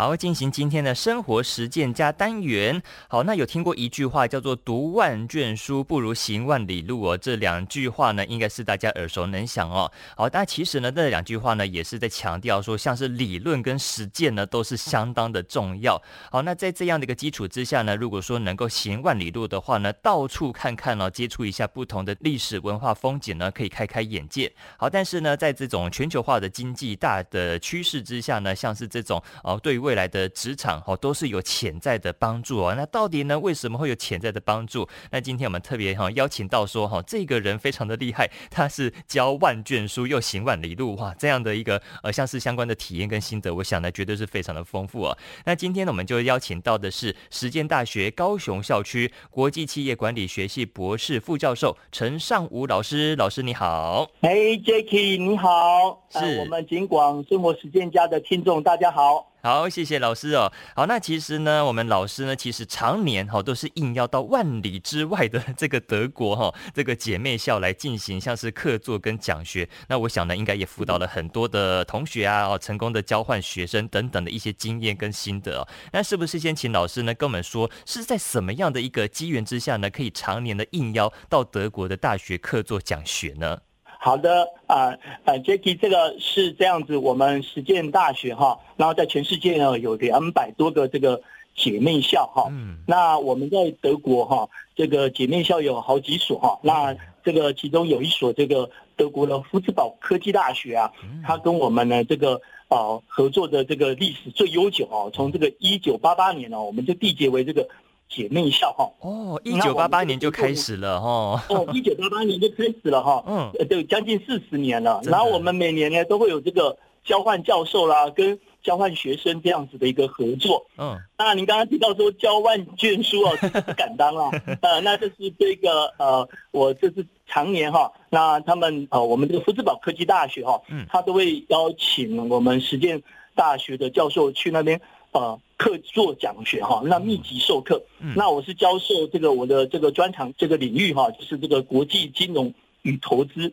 好，进行今天的生活实践加单元。好，那有听过一句话叫做“读万卷书不如行万里路”哦，这两句话呢，应该是大家耳熟能详哦。好，但其实呢，这两句话呢，也是在强调说，像是理论跟实践呢，都是相当的重要。好，那在这样的一个基础之下呢，如果说能够行万里路的话呢，到处看看哦，接触一下不同的历史文化风景呢，可以开开眼界。好，但是呢，在这种全球化的经济大的趋势之下呢，像是这种哦，对于未来的职场哦，都是有潜在的帮助哦。那到底呢，为什么会有潜在的帮助？那今天我们特别哈邀请到说哈，这个人非常的厉害，他是教万卷书又行万里路哇，这样的一个呃，像是相关的体验跟心得，我想呢绝对是非常的丰富哦。那今天呢，我们就邀请到的是实践大学高雄校区国际企业管理学系博士副教授陈尚武老师，老师你好。Hey Jacky 你好，是、呃、我们警广生活实践家的听众大家好。好，谢谢老师哦。好，那其实呢，我们老师呢，其实常年哈都是应邀到万里之外的这个德国哈这个姐妹校来进行像是客座跟讲学。那我想呢，应该也辅导了很多的同学啊，哦，成功的交换学生等等的一些经验跟心得。那是不是先请老师呢跟我们说，是在什么样的一个机缘之下呢，可以常年的应邀到德国的大学客座讲学呢？好的，啊、呃，呃，Jacky，这个是这样子，我们实践大学哈，然后在全世界呢有两百多个这个姐妹校哈，嗯，那我们在德国哈，这个姐妹校有好几所哈，那这个其中有一所这个德国的福斯堡科技大学啊，它跟我们呢这个呃合作的这个历史最悠久啊，从这个一九八八年呢，我们就缔结为这个。姐妹校哈哦，一九八八年就开始了哈哦，一九八八年就开始了哈，嗯，对，将近四十年了。然后我们每年呢都会有这个交换教授啦，跟交换学生这样子的一个合作。嗯，那您刚刚提到说交万卷书哦，这是不敢当啊。呃，那这是这个呃，我这是常年哈，那他们呃，我们这个福智堡科技大学哈，嗯，他都会邀请我们实践大学的教授去那边。呃，客座讲学哈，那密集授课，嗯，那我是教授这个我的这个专长这个领域哈，就是这个国际金融与投资，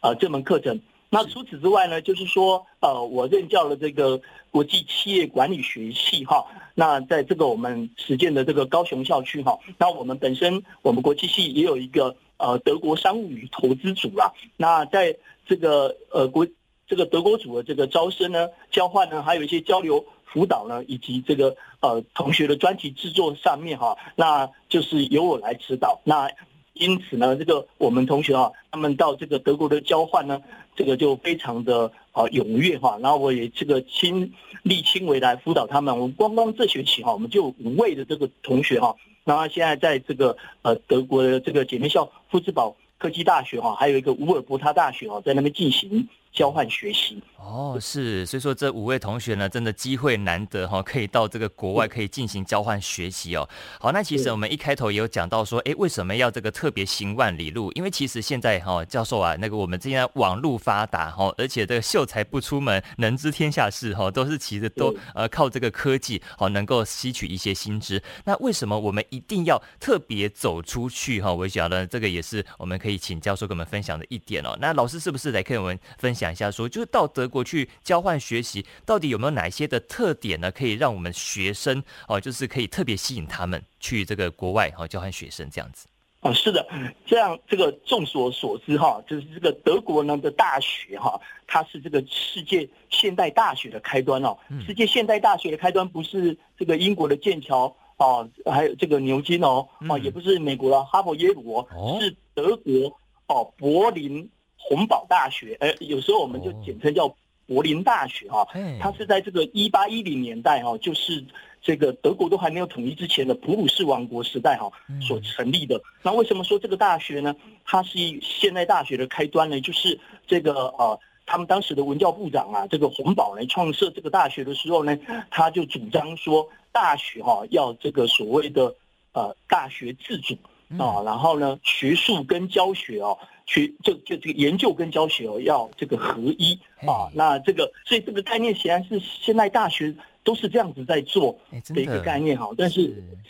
呃，这门课程。那除此之外呢，就是说，呃，我任教了这个国际企业管理学系哈，那在这个我们实践的这个高雄校区哈，那我们本身我们国际系也有一个呃德国商务与投资组啦，那在这个呃国这个德国组的这个招生呢、交换呢，还有一些交流。辅导呢，以及这个呃同学的专题制作上面哈，那就是由我来指导。那因此呢，这个我们同学啊，他们到这个德国的交换呢，这个就非常的啊踊跃哈。然后我也这个亲力亲为来辅导他们。我们光光这学期哈，我们就五位的这个同学哈，然后现在在这个呃德国的这个姐妹校夫茨堡科技大学哈，还有一个乌尔伯塔大学哈，在那边进行。交换学习哦，是，所以说这五位同学呢，真的机会难得哈，可以到这个国外可以进行交换学习哦。好，那其实我们一开头也有讲到说，哎，为什么要这个特别行万里路？因为其实现在哈，教授啊，那个我们现在网络发达哈，而且这个秀才不出门，能知天下事哈，都是其实都呃靠这个科技好能够吸取一些新知。那为什么我们一定要特别走出去哈？我想呢，这个也是我们可以请教授跟我们分享的一点哦。那老师是不是来跟我们分享？讲一下说，就是到德国去交换学习，到底有没有哪些的特点呢？可以让我们学生哦，就是可以特别吸引他们去这个国外哈交换学生这样子。啊，是的，这样这个众所所知哈，就是这个德国呢的大学哈，它是这个世界现代大学的开端哦。世界现代大学的开端不是这个英国的剑桥哦，还有这个牛津哦，啊，也不是美国的哈佛耶鲁哦，是德国哦柏林。洪堡大学，呃，有时候我们就简称叫柏林大学哈，它是在这个一八一零年代哈，就是这个德国都还没有统一之前的普鲁士王国时代哈所成立的。那为什么说这个大学呢？它是现代大学的开端呢？就是这个呃，他们当时的文教部长啊，这个洪堡呢创设这个大学的时候呢，他就主张说大学哈要这个所谓的呃大学自主啊，然后呢学术跟教学哦。学就就这个研究跟教学哦，要这个合一啊。那这个所以这个概念显然是现在大学都是这样子在做的一个概念哈。但是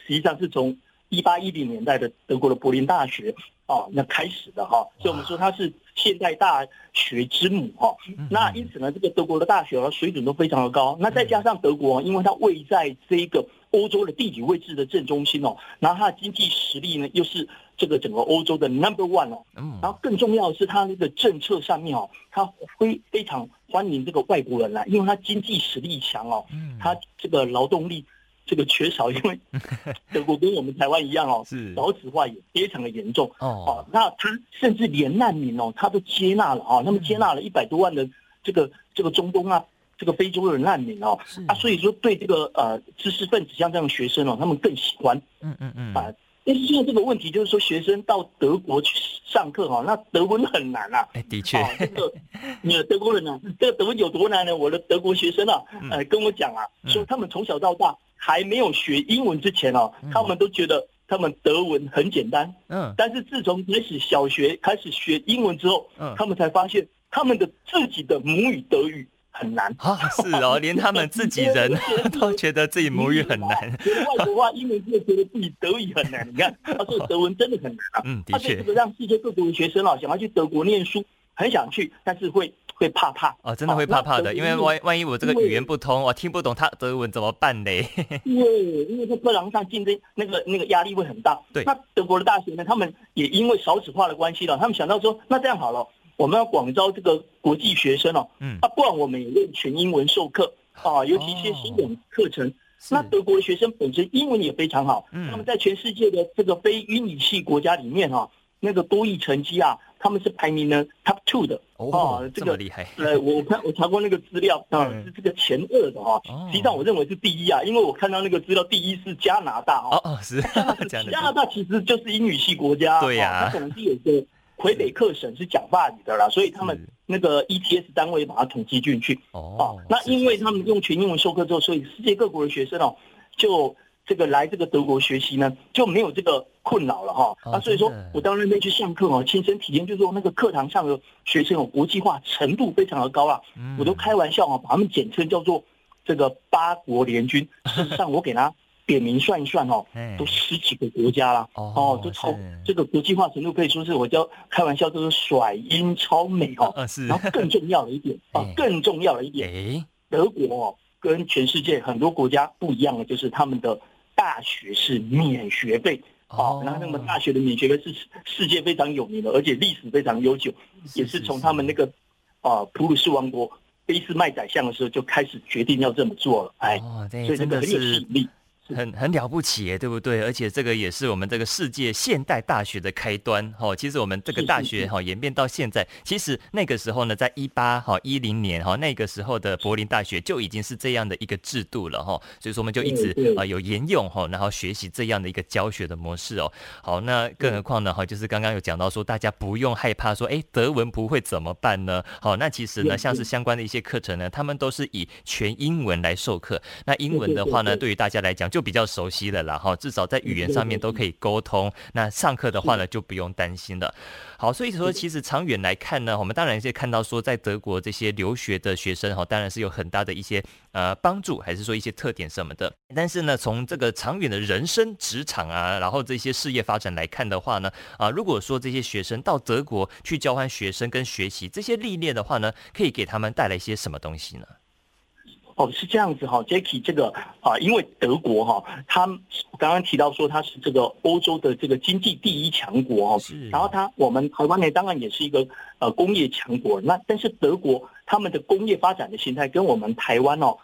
实际上是从一八一零年代的德国的柏林大学啊，那开始的哈，所以我们说它是现代大学之母哈。那因此呢，这个德国的大学水准都非常的高。那再加上德国，因为它位在这个欧洲的地理位置的正中心哦，然后它的经济实力呢又是这个整个欧洲的 number one 哦。然后更重要的是，它那个政策上面哦，它非非常欢迎这个外国人来，因为它经济实力强哦，它这个劳动力。这个缺少，因为 德国跟我们台湾一样哦，是少子化也非常的严重哦。那他甚至连难民哦，他都接纳了啊，他们接纳了一百多万的这个这个中东啊，这个非洲的难民哦，啊，所以说对这个呃知识分子像这样的学生哦，他们更喜欢。嗯嗯嗯啊，但是现在这个问题就是说，学生到德国去上课哈，那德文很难啊。的确，这个 你德国人呢，这个德文有多难呢？我的德国学生啊，呃，跟我讲啊，说他们从小到大。还没有学英文之前哦，他们都觉得他们德文很简单。嗯，但是自从开始小学开始学英文之后，嗯，他们才发现他们的自己的母语德语很难啊。是哦，连他们自己人都觉得自己母语很难。学外国话，英文就觉得自己德语很难。你看，他说德文真的很难啊。嗯，的确，这个让世界各国的学生啊，想要去德国念书，很想去，但是会。会怕怕哦，真的会怕怕的，因为万万一我这个语言不通，我听不懂他德文怎么办呢？因为因为在课堂上竞争，那个那个压力会很大。对，那德国的大学呢，他们也因为少子化的关系了，他们想到说，那这样好了，我们要广招这个国际学生哦，嗯，啊，不然我们也用全英文授课啊，尤其一些新的课程。哦、那德国的学生本身英文也非常好，嗯，他们在全世界的这个非英语系国家里面哈、啊，那个多益成绩啊。他们是排名呢 top two 的哦，这个厉害。呃，我看我查过那个资料啊，是这个前二的哈。实际上我认为是第一啊，因为我看到那个资料，第一是加拿大哦。哦，是 加拿大，其实就是英语系国家。对呀，它可能是有个魁北克省是讲法语的啦，所以他们那个 ETS 单位把它统计进去。哦，那因为他们用全英文授课之后，所以世界各国的学生哦就。这个来这个德国学习呢，就没有这个困扰了哈。那所以说我到那边去上课哦，亲身体验，就是说那个课堂上的学生哦，国际化程度非常的高啊。我都开玩笑啊，把他们简称叫做这个八国联军。事实上，我给他点名算一算哦，都十几个国家了哦，都超这个国际化程度可以说是我叫开玩笑，就是甩英超美哦。然后更重要的一点啊，更重要的一点，德国哦跟全世界很多国家不一样的就是他们的。大学是免学费，哦，然后那么大学的免学费是世界非常有名的，而且历史非常悠久，也是从他们那个啊普鲁士王国俾斯麦宰相的时候就开始决定要这么做了，哎，所以这个很有吸引力。很很了不起耶，对不对？而且这个也是我们这个世界现代大学的开端。哈，其实我们这个大学哈演变到现在，其实那个时候呢，在一八哈一零年哈那个时候的柏林大学就已经是这样的一个制度了哈。所以说我们就一直啊有沿用哈，然后学习这样的一个教学的模式哦。好，那更何况呢哈，就是刚刚有讲到说，大家不用害怕说，哎，德文不会怎么办呢？好，那其实呢，像是相关的一些课程呢，他们都是以全英文来授课。那英文的话呢，对于大家来讲就比较熟悉了啦，哈，至少在语言上面都可以沟通。那上课的话呢，就不用担心了。好，所以说其实长远来看呢，我们当然是看到说，在德国这些留学的学生哈，当然是有很大的一些呃帮助，还是说一些特点什么的。但是呢，从这个长远的人生、职场啊，然后这些事业发展来看的话呢，啊，如果说这些学生到德国去交换学生跟学习这些历练的话呢，可以给他们带来一些什么东西呢？哦，是这样子哈，Jacky，这个啊，因为德国哈，他刚刚提到说他是这个欧洲的这个经济第一强国哈，是。然后他我们台湾呢，当然也是一个呃工业强国。那但是德国他们的工业发展的形态跟我们台湾哦，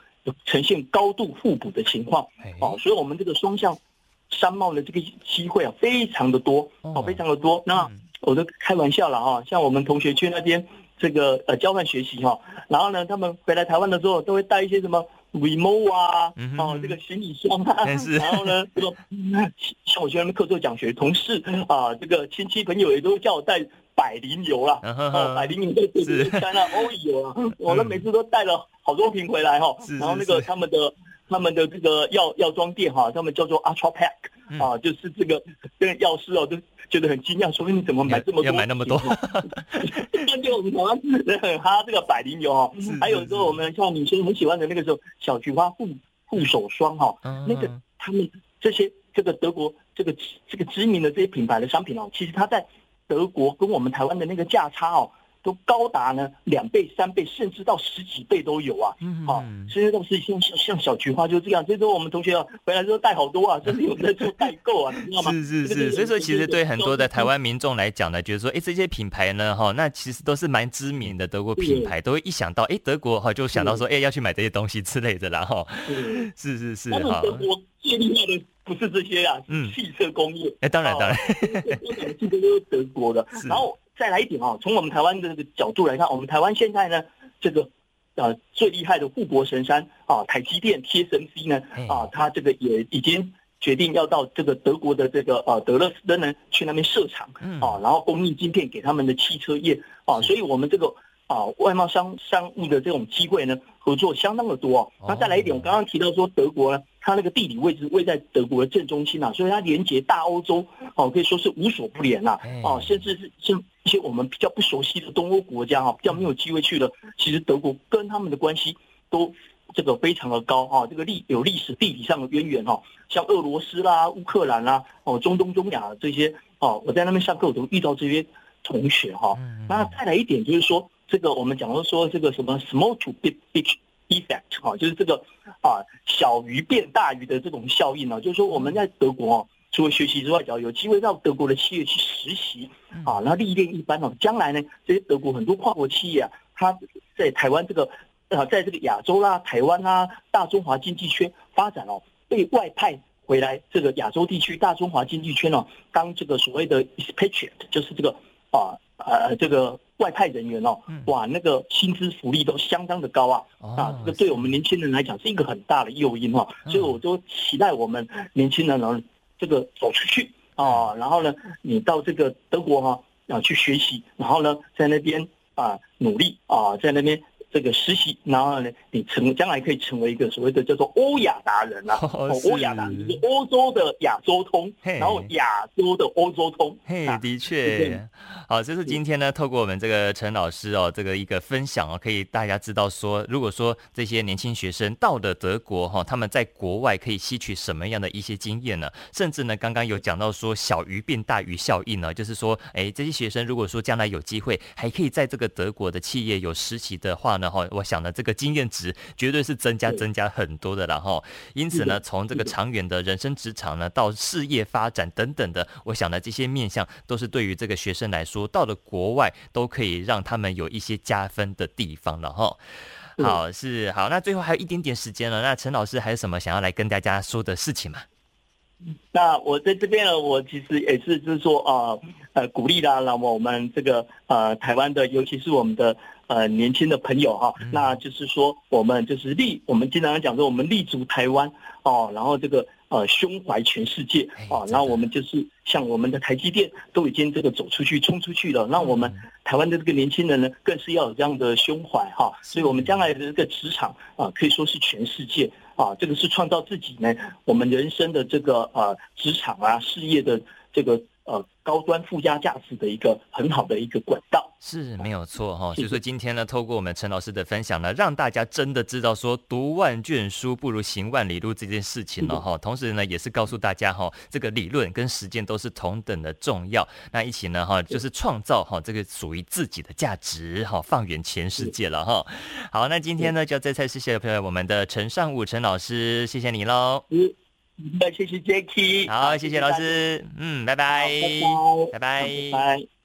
呈现高度互补的情况哦，所以我们这个双向商贸的这个机会啊，非常的多哦，非常的多。那我都开玩笑了哈，像我们同学去那边。这个呃交换学习哈，然后呢，他们回来台湾的时候都会带一些什么 remote 啊，嗯、哦，这个行李箱啊，然后呢，这个像我去那边课做讲学，同事啊，这个亲戚朋友也都叫我带百灵油啦，百灵油对对对，加那欧油啊，我们每次都带了好多瓶回来哈，然后那个他们的他们的这个药药妆店哈，他们叫做 Ultra Pack、嗯、啊，就是这个这个药师哦都。觉得很惊讶，说你怎么买这么多？要买那么多？根据我们台湾人很哈这个百灵油哈，还有说我们像女生很喜欢的那个时候小菊花护护手霜哈，那个他们这些。这个德国这个这个知名的这些品牌的商品哦，其实它在德国跟我们台湾的那个价差哦。都高达呢两倍、三倍，甚至到十几倍都有啊！嗯，好，所以都是像像小菊花就这样。所以说我们同学啊，回来之后带好多啊，甚至有在做代购啊，你知道吗？是是是，所以说其实对很多的台湾民众来讲呢，觉得说，哎，这些品牌呢，哈，那其实都是蛮知名的德国品牌，都会一想到，哎，德国哈，就想到说，哎，要去买这些东西之类的啦，哈。是是是，哈。德国最厉害的不是这些啊，嗯，汽车工业。哎，当然当然，我讲的这个都是德国的，然后。再来一点啊，从我们台湾的这个角度来看，我们台湾现在呢，这个呃最厉害的护国神山啊，台积电 TSMC 呢啊，它这个也已经决定要到这个德国的这个呃德勒斯登呢去那边设厂啊，然后供应晶片给他们的汽车业啊，所以我们这个啊外贸商商务的这种机会呢，合作相当的多啊。那再来一点，我刚刚提到说德国呢。它那个地理位置位在德国的正中心呐、啊，所以它连接大欧洲哦，可以说是无所不连呐、啊、哦，甚至是像一些我们比较不熟悉的东欧国家哈，比较没有机会去的，其实德国跟他们的关系都这个非常的高哈，这个历有历史地理上的渊源哈，像俄罗斯啦、乌克兰啦、哦中东、中亚这些哦，我在那边上课我都遇到这些同学哈。那再来一点就是说，这个我们讲到说这个什么 small to big big。Effect 哈，就是这个啊，小鱼变大鱼的这种效应呢，就是说我们在德国哦，除了学习之外，只要有机会到德国的企业去实习啊，那历练一番哦，将来呢，这些德国很多跨国企业啊，它在台湾这个啊，在这个亚洲啦、台湾啦、大中华经济圈发展哦，被外派回来这个亚洲地区大中华经济圈哦，当这个所谓的 expatriate，就是这个啊呃这个。外派人员哦，哇，那个薪资福利都相当的高啊，嗯、啊，这个对我们年轻人来讲是一个很大的诱因哦，所以我就期待我们年轻人能，这个走出去啊，然后呢，你到这个德国哈啊去学习，然后呢，在那边啊努力啊，在那边。这个实习，然后呢，你成将来可以成为一个所谓的叫做欧亚达人啊，欧亚达人就是欧洲的亚洲通，然后亚洲的欧洲通。嘿，的确，好，这是今天呢，透过我们这个陈老师哦，这个一个分享哦，可以大家知道说，如果说这些年轻学生到了德国哈，他们在国外可以吸取什么样的一些经验呢？甚至呢，刚刚有讲到说小鱼变大鱼效应呢，就是说，哎，这些学生如果说将来有机会，还可以在这个德国的企业有实习的话。然后我想呢，这个经验值绝对是增加增加很多的，然后因此呢，从这个长远的人生职场呢，到事业发展等等的，我想呢，这些面向都是对于这个学生来说，到了国外都可以让他们有一些加分的地方了哈。好，是好，那最后还有一点点时间了，那陈老师还有什么想要来跟大家说的事情吗？那我在这边呢，我其实也是就是说啊，呃，鼓励啦，那么我们这个呃台湾的，尤其是我们的。呃，年轻的朋友哈，那就是说，我们就是立，我们经常讲说，我们立足台湾哦，然后这个呃，胸怀全世界啊，然后我们就是像我们的台积电都已经这个走出去、冲出去了，那我们台湾的这个年轻人呢，更是要有这样的胸怀哈，所以我们将来的这个职场啊，可以说是全世界啊，这个是创造自己呢，我们人生的这个呃职场啊，事业的这个。呃，高端附加价值的一个很好的一个管道是没有错哈。所以说今天呢，透过我们陈老师的分享呢，让大家真的知道说，读万卷书不如行万里路这件事情了哈。同时呢，也是告诉大家哈，这个理论跟实践都是同等的重要。那一起呢哈，就是创造哈这个属于自己的价值哈，放远全世界了哈。好，那今天呢，就要再次谢谢朋友我们的陈尚武陈老师，谢谢你喽。那谢谢 Jacky，好，谢谢老师，嗯，拜拜，拜拜，拜拜。